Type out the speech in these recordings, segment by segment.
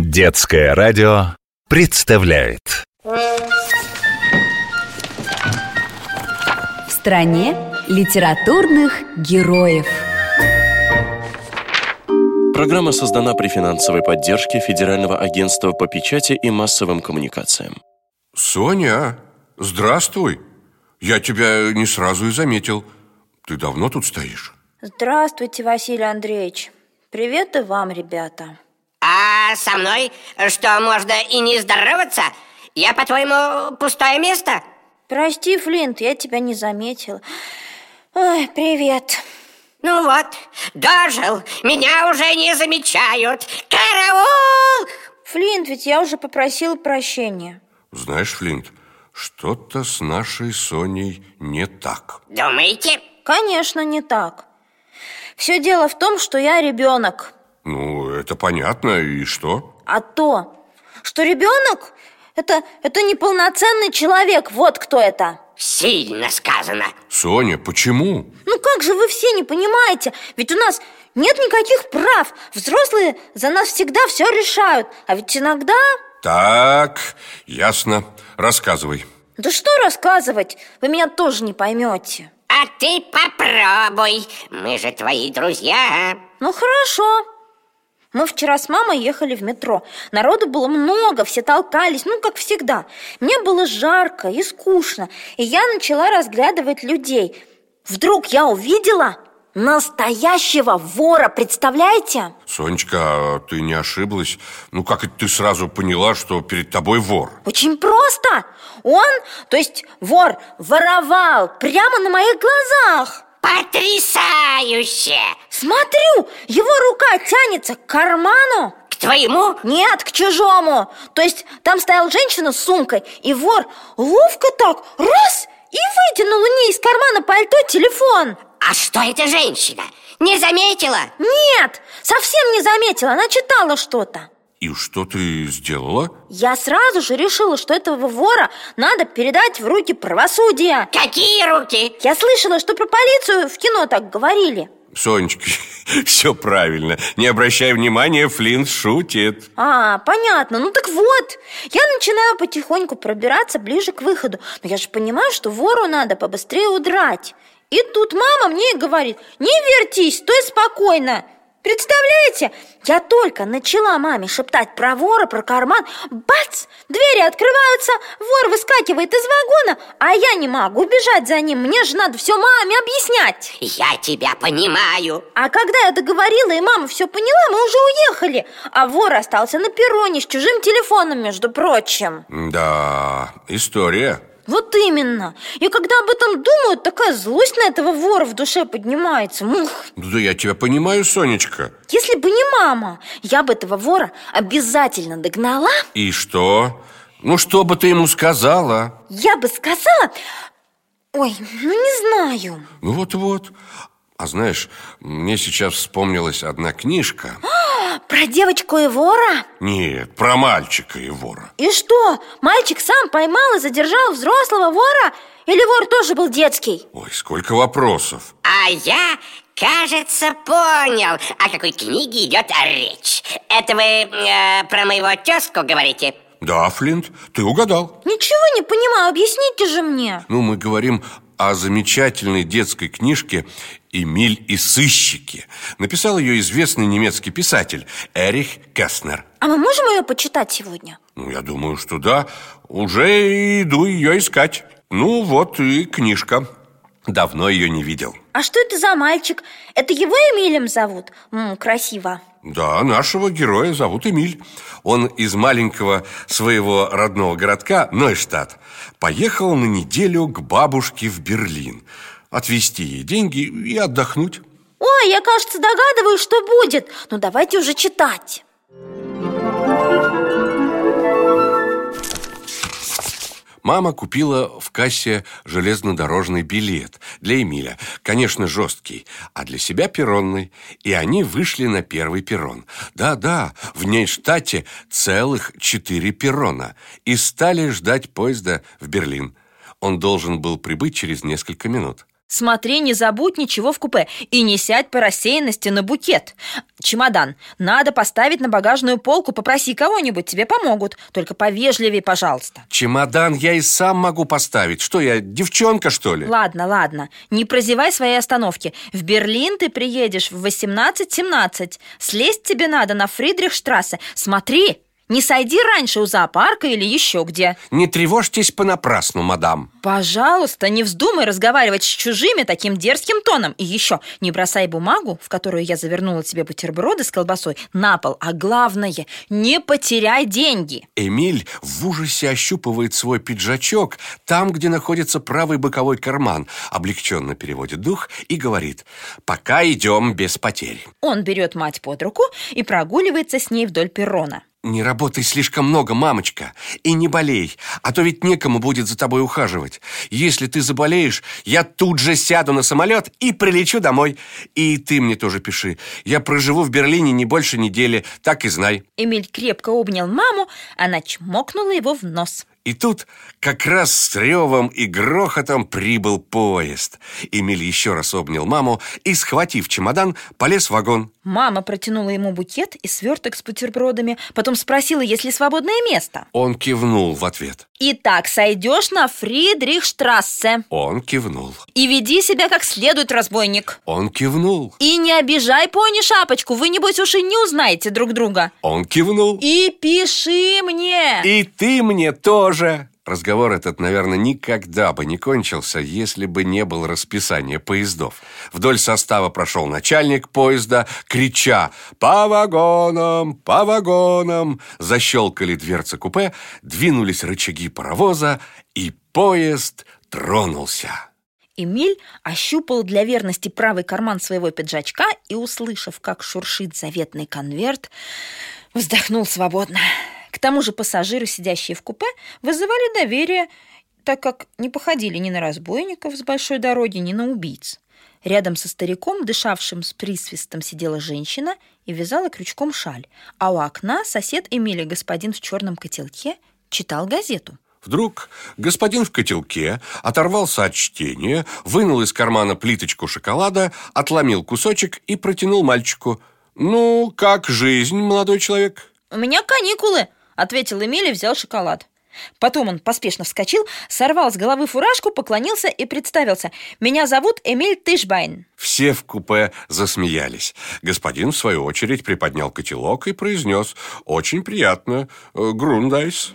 Детское радио представляет В стране литературных героев Программа создана при финансовой поддержке Федерального агентства по печати и массовым коммуникациям. Соня, здравствуй. Я тебя не сразу и заметил. Ты давно тут стоишь? Здравствуйте, Василий Андреевич. Привет и вам, ребята. А со мной что, можно и не здороваться? Я, по-твоему, пустое место? Прости, Флинт, я тебя не заметил. Ой, привет. Ну вот, дожил, меня уже не замечают. Караул! Флинт, ведь я уже попросил прощения. Знаешь, Флинт, что-то с нашей Соней не так. Думаете? Конечно, не так. Все дело в том, что я ребенок. Ну, это понятно, и что? А то, что ребенок это, это неполноценный человек, вот кто это. Сильно сказано. Соня, почему? Ну как же вы все не понимаете? Ведь у нас нет никаких прав. Взрослые за нас всегда все решают. А ведь иногда... Так, ясно. Рассказывай. Да что рассказывать? Вы меня тоже не поймете. А ты попробуй. Мы же твои друзья. Ну хорошо. Мы вчера с мамой ехали в метро. Народу было много, все толкались, ну, как всегда. Мне было жарко и скучно, и я начала разглядывать людей. Вдруг я увидела настоящего вора, представляете? Сонечка, а ты не ошиблась? Ну, как это ты сразу поняла, что перед тобой вор? Очень просто. Он, то есть вор, воровал прямо на моих глазах. Потрясающе! Смотрю, его рука тянется к карману К твоему? Нет, к чужому То есть там стояла женщина с сумкой И вор ловко так раз И вытянул у нее из кармана пальто телефон А что эта женщина? Не заметила? Нет, совсем не заметила Она читала что-то И что ты сделала? Я сразу же решила, что этого вора надо передать в руки правосудия Какие руки? Я слышала, что про полицию в кино так говорили Сонечка, все правильно. Не обращай внимания, Флинт шутит. А, понятно. Ну так вот, я начинаю потихоньку пробираться ближе к выходу. Но я же понимаю, что вору надо побыстрее удрать. И тут мама мне и говорит, не вертись, стой спокойно. Представляете, я только начала маме шептать про вора, про карман. Бац! Двери открываются, вор выскакивает из вагона А я не могу бежать за ним, мне же надо все маме объяснять. Я тебя понимаю. А когда я договорила и мама все поняла, мы уже уехали. А вор остался на перроне с чужим телефоном, между прочим. Да, история вот именно. И когда об этом думаю, такая злость на этого вора в душе поднимается. Мух. Да я тебя понимаю, Сонечка. Если бы не мама, я бы этого вора обязательно догнала. И что? Ну, что бы ты ему сказала? Я бы сказала... Ой, ну не знаю. Ну вот-вот. А знаешь, мне сейчас вспомнилась одна книжка. Про девочку и вора? Нет, про мальчика и вора. И что, мальчик сам поймал и задержал взрослого вора? Или вор тоже был детский? Ой, сколько вопросов. А я, кажется, понял, о какой книге идет речь. Это вы э, про моего тезку говорите? Да, Флинт, ты угадал. Ничего не понимаю, объясните же мне. Ну, мы говорим о замечательной детской книжке «Эмиль и сыщики». Написал ее известный немецкий писатель Эрих Кеснер. А мы можем ее почитать сегодня? Ну, я думаю, что да. Уже иду ее искать. Ну, вот и книжка. Давно ее не видел. А что это за мальчик? Это его Эмилем зовут? М, красиво. Да, нашего героя зовут Эмиль. Он из маленького своего родного городка Нойштадт поехал на неделю к бабушке в Берлин. Отвезти ей деньги и отдохнуть. Ой, я, кажется, догадываюсь, что будет. Ну, давайте уже читать. Мама купила в кассе железнодорожный билет для Эмиля, конечно, жесткий, а для себя перронный. И они вышли на первый перрон. Да-да, в Нейштате целых четыре перрона. И стали ждать поезда в Берлин. Он должен был прибыть через несколько минут. Смотри, не забудь ничего в купе и не сядь по рассеянности на букет. Чемодан надо поставить на багажную полку, попроси кого-нибудь, тебе помогут. Только повежливее, пожалуйста. Чемодан я и сам могу поставить. Что я, девчонка, что ли? Ладно, ладно, не прозевай свои остановки. В Берлин ты приедешь в 18.17. Слезть тебе надо на Фридрихштрассе. Смотри, не сойди раньше у зоопарка или еще где. Не тревожьтесь понапрасну, мадам. Пожалуйста, не вздумай разговаривать с чужими таким дерзким тоном. И еще, не бросай бумагу, в которую я завернула тебе бутерброды с колбасой, на пол. А главное, не потеряй деньги. Эмиль в ужасе ощупывает свой пиджачок там, где находится правый боковой карман, облегченно переводит дух и говорит «Пока идем без потерь». Он берет мать под руку и прогуливается с ней вдоль перрона. Не работай слишком много, мамочка, и не болей, а то ведь некому будет за тобой ухаживать. Если ты заболеешь, я тут же сяду на самолет и прилечу домой. И ты мне тоже пиши. Я проживу в Берлине не больше недели, так и знай. Эмиль крепко обнял маму, она чмокнула его в нос. И тут как раз с ревом и грохотом прибыл поезд. Эмиль еще раз обнял маму и, схватив чемодан, полез в вагон. Мама протянула ему букет и сверток с бутербродами, потом спросила, есть ли свободное место. Он кивнул в ответ. Итак, сойдешь на Фридрихштрассе. Он кивнул. И веди себя как следует, разбойник. Он кивнул. И не обижай пони шапочку, вы, небось, уж и не узнаете друг друга. Он кивнул. И пиши мне. И ты мне тоже. Разговор этот, наверное, никогда бы не кончился, если бы не было расписания поездов. Вдоль состава прошел начальник поезда, крича «По вагонам! По вагонам!» Защелкали дверцы купе, двинулись рычаги паровоза, и поезд тронулся. Эмиль ощупал для верности правый карман своего пиджачка и, услышав, как шуршит заветный конверт, вздохнул свободно. К тому же пассажиры, сидящие в купе, вызывали доверие, так как не походили ни на разбойников с большой дороги, ни на убийц. Рядом со стариком, дышавшим с присвистом, сидела женщина и вязала крючком шаль, а у окна сосед Эмили, господин в черном котелке, читал газету. Вдруг господин в котелке оторвался от чтения, вынул из кармана плиточку шоколада, отломил кусочек и протянул мальчику. «Ну, как жизнь, молодой человек?» «У меня каникулы», ответил Эмиль и взял шоколад. Потом он поспешно вскочил, сорвал с головы фуражку, поклонился и представился. «Меня зовут Эмиль Тышбайн». Все в купе засмеялись. Господин, в свою очередь, приподнял котелок и произнес «Очень приятно, э, Грундайс».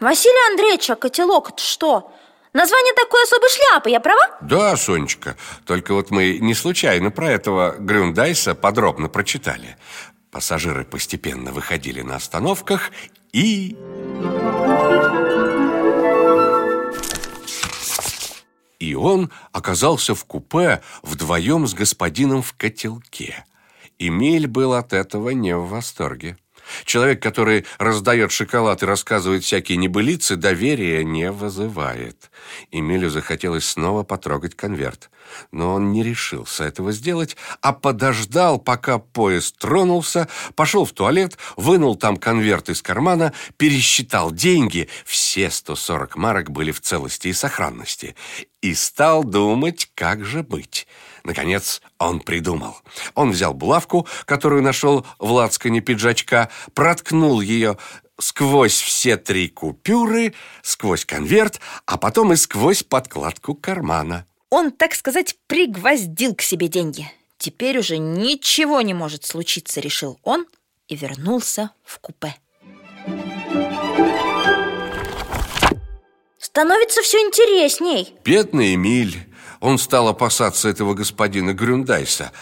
Василий Андреевич, а котелок это что? Название такой особой шляпы, я права? Да, Сонечка, только вот мы не случайно про этого Грюндайса подробно прочитали. Пассажиры постепенно выходили на остановках и... И он оказался в купе вдвоем с господином в котелке. Эмиль был от этого не в восторге. Человек, который раздает шоколад и рассказывает всякие небылицы, доверия не вызывает. Эмилю захотелось снова потрогать конверт. Но он не решился этого сделать, а подождал, пока поезд тронулся, пошел в туалет, вынул там конверт из кармана, пересчитал деньги, все 140 марок были в целости и сохранности, и стал думать, как же быть. Наконец он придумал. Он взял булавку, которую нашел в лацкане пиджачка, проткнул ее сквозь все три купюры, сквозь конверт, а потом и сквозь подкладку кармана. Он, так сказать, пригвоздил к себе деньги. Теперь уже ничего не может случиться, решил он и вернулся в купе. Становится все интересней. Бедный Эмиль. Он стал опасаться этого господина Грюндайса,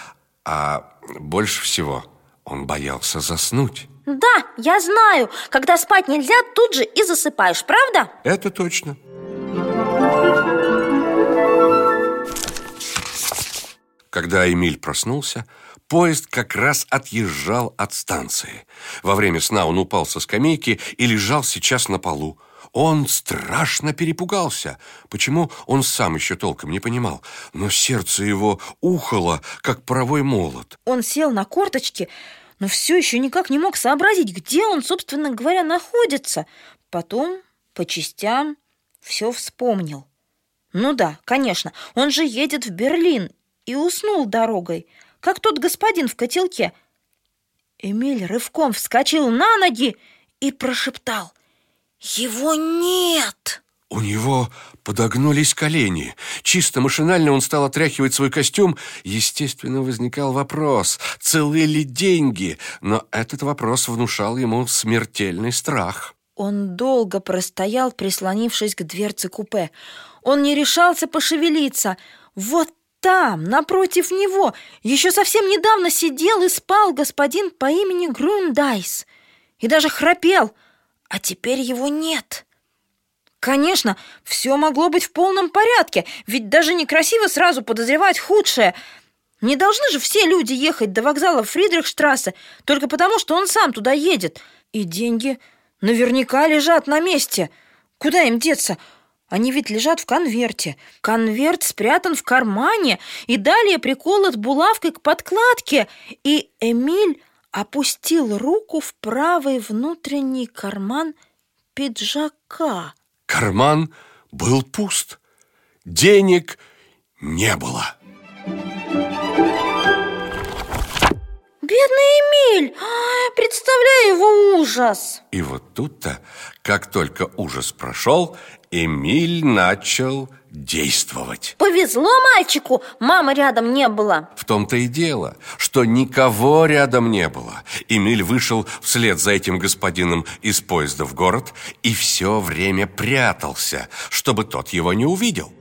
а больше всего он боялся заснуть. Да, я знаю. Когда спать нельзя, тут же и засыпаешь, правда? Это точно. Когда Эмиль проснулся, поезд как раз отъезжал от станции. Во время сна он упал со скамейки и лежал сейчас на полу. Он страшно перепугался. Почему, он сам еще толком не понимал. Но сердце его ухало, как паровой молот. Он сел на корточки, но все еще никак не мог сообразить, где он, собственно говоря, находится. Потом, по частям, все вспомнил. Ну да, конечно, он же едет в Берлин и уснул дорогой, как тот господин в котелке. Эмиль рывком вскочил на ноги и прошептал «Его нет!» У него подогнулись колени. Чисто машинально он стал отряхивать свой костюм. Естественно, возникал вопрос, целы ли деньги, но этот вопрос внушал ему смертельный страх. Он долго простоял, прислонившись к дверце купе. Он не решался пошевелиться. Вот там, напротив него, еще совсем недавно сидел и спал господин по имени Грундайс. И даже храпел, а теперь его нет. Конечно, все могло быть в полном порядке, ведь даже некрасиво сразу подозревать худшее. Не должны же все люди ехать до вокзала Фридрихштрассе только потому, что он сам туда едет. И деньги наверняка лежат на месте. Куда им деться? Они ведь лежат в конверте. Конверт спрятан в кармане и далее приколот булавкой к подкладке. И Эмиль опустил руку в правый внутренний карман пиджака. Карман был пуст. Денег не было. Бедный Эмиль! А, представляю его ужас! И вот тут-то, как только ужас прошел, Эмиль начал действовать. Повезло мальчику, мамы рядом не было. В том-то и дело, что никого рядом не было. Эмиль вышел вслед за этим господином из поезда в город и все время прятался, чтобы тот его не увидел.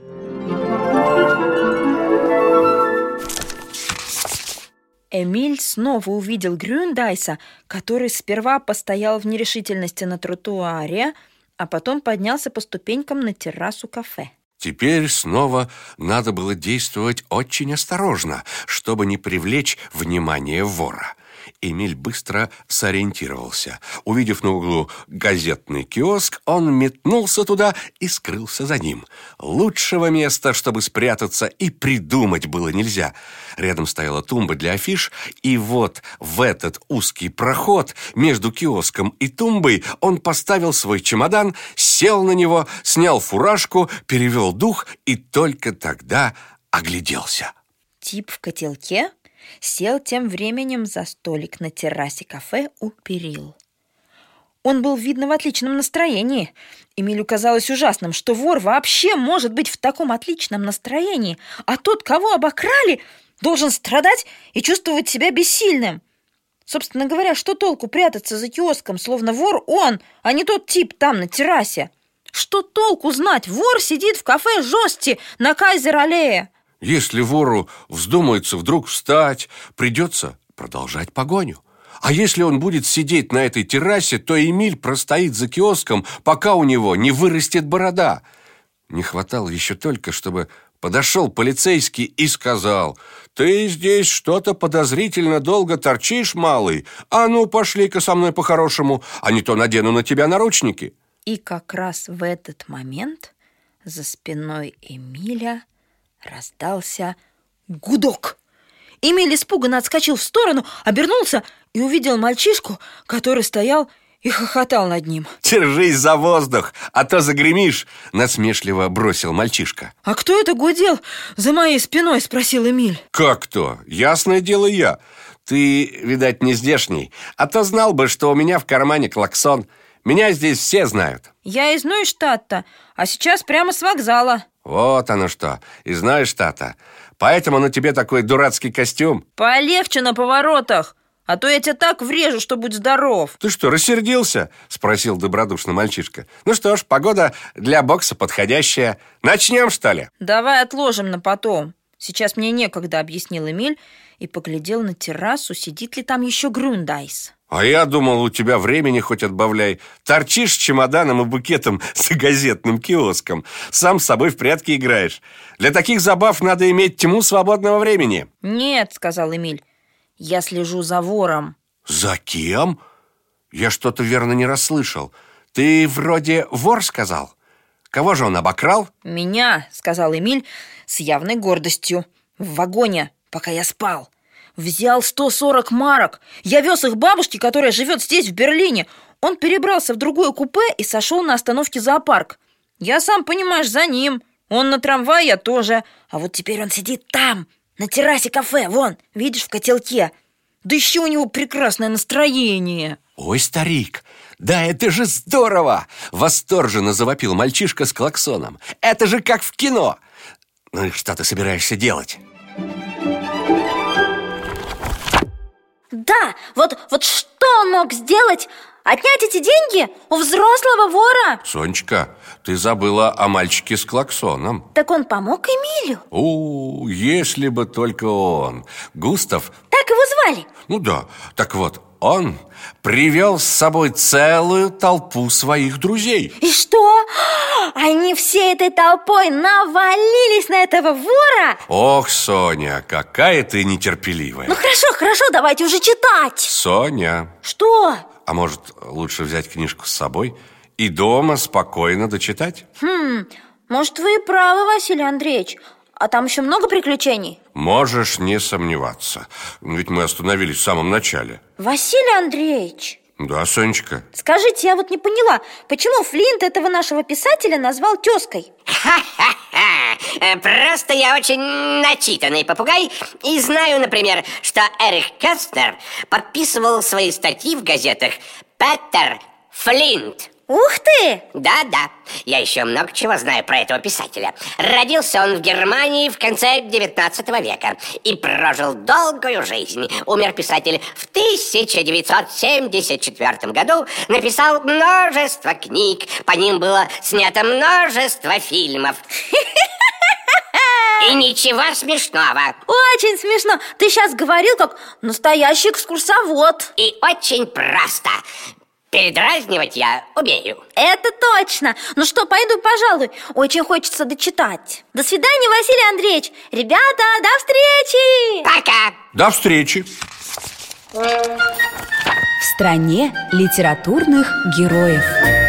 Эмиль снова увидел Грюндайса, который сперва постоял в нерешительности на тротуаре, а потом поднялся по ступенькам на террасу кафе. Теперь снова надо было действовать очень осторожно, чтобы не привлечь внимание вора. Эмиль быстро сориентировался. Увидев на углу газетный киоск, он метнулся туда и скрылся за ним. Лучшего места, чтобы спрятаться, и придумать было нельзя. Рядом стояла тумба для афиш, и вот в этот узкий проход между киоском и тумбой он поставил свой чемодан, сел на него, снял фуражку, перевел дух и только тогда огляделся. Тип в котелке сел тем временем за столик на террасе кафе у перил. Он был, видно, в отличном настроении. Эмилю казалось ужасным, что вор вообще может быть в таком отличном настроении, а тот, кого обокрали, должен страдать и чувствовать себя бессильным. Собственно говоря, что толку прятаться за киоском, словно вор он, а не тот тип там на террасе? Что толку знать, вор сидит в кафе Жости на Кайзер-аллее? Если вору вздумается вдруг встать, придется продолжать погоню. А если он будет сидеть на этой террасе, то Эмиль простоит за киоском, пока у него не вырастет борода. Не хватало еще только, чтобы подошел полицейский и сказал, «Ты здесь что-то подозрительно долго торчишь, малый. А ну, пошли-ка со мной по-хорошему, а не то надену на тебя наручники». И как раз в этот момент за спиной Эмиля раздался гудок. Эмиль испуганно отскочил в сторону, обернулся и увидел мальчишку, который стоял и хохотал над ним. «Держись за воздух, а то загремишь!» Насмешливо бросил мальчишка. «А кто это гудел за моей спиной?» спросил Эмиль. «Как кто? Ясное дело я. Ты, видать, не здешний, а то знал бы, что у меня в кармане клаксон. Меня здесь все знают». «Я из Нойштадта, а сейчас прямо с вокзала». Вот оно что, из Нойштадта. Поэтому на тебе такой дурацкий костюм. Полегче на поворотах, а то я тебя так врежу, что будь здоров. Ты что, рассердился? Спросил добродушно мальчишка. Ну что ж, погода для бокса подходящая. Начнем, что ли? Давай отложим на потом. Сейчас мне некогда, объяснил Эмиль и поглядел на террасу, сидит ли там еще Грундайс. А я думал, у тебя времени хоть отбавляй. Торчишь чемоданом и букетом за газетным киоском. Сам с собой в прятки играешь. Для таких забав надо иметь тьму свободного времени. Нет, сказал Эмиль. Я слежу за вором. За кем? Я что-то верно не расслышал. Ты вроде вор сказал? Кого же он обокрал? Меня, сказал Эмиль с явной гордостью. В вагоне, пока я спал. Взял 140 марок. Я вез их бабушке, которая живет здесь, в Берлине. Он перебрался в другое купе и сошел на остановке зоопарк. Я сам, понимаешь, за ним. Он на трамвае, я тоже. А вот теперь он сидит там, на террасе кафе, вон, видишь, в котелке. Да еще у него прекрасное настроение. Ой, старик, да это же здорово! Восторженно завопил мальчишка с клаксоном. Это же как в кино! Ну и что ты собираешься делать? Да, вот, вот что он мог сделать? Отнять эти деньги у взрослого вора? Сонечка, ты забыла о мальчике с клаксоном. Так он помог Эмилю? О, если бы только он. Густав... Так его звали? Ну да, так вот, он привел с собой целую толпу своих друзей. И что? Они всей этой толпой навалились на этого вора? Ох, Соня, какая ты нетерпеливая. Ну хорошо, хорошо, давайте уже читать. Соня, Что? а может лучше взять книжку с собой и дома спокойно дочитать? Хм, может, вы и правы, Василий Андреевич. А там еще много приключений? Можешь не сомневаться. Ведь мы остановились в самом начале. Василий Андреевич, Да, Сонечка? скажите, я вот не поняла, почему Флинт этого нашего писателя назвал тезкой? Ха-ха-ха! Э, Просто я очень начитанный попугай И знаю, например, что Эрих Кастнер подписывал свои статьи в газетах Петер Флинт Ух ты! Да-да, я еще много чего знаю про этого писателя Родился он в Германии в конце 19 века И прожил долгую жизнь Умер писатель в 1974 году Написал множество книг По ним было снято множество фильмов И ничего смешного Очень смешно. Ты сейчас говорил, как настоящий экскурсовод. И очень просто Передразнивать я умею Это точно. Ну что, пойду, пожалуй. Очень хочется дочитать. До свидания, Василий Андреевич. Ребята, до встречи! Пока! До встречи! В стране литературных героев.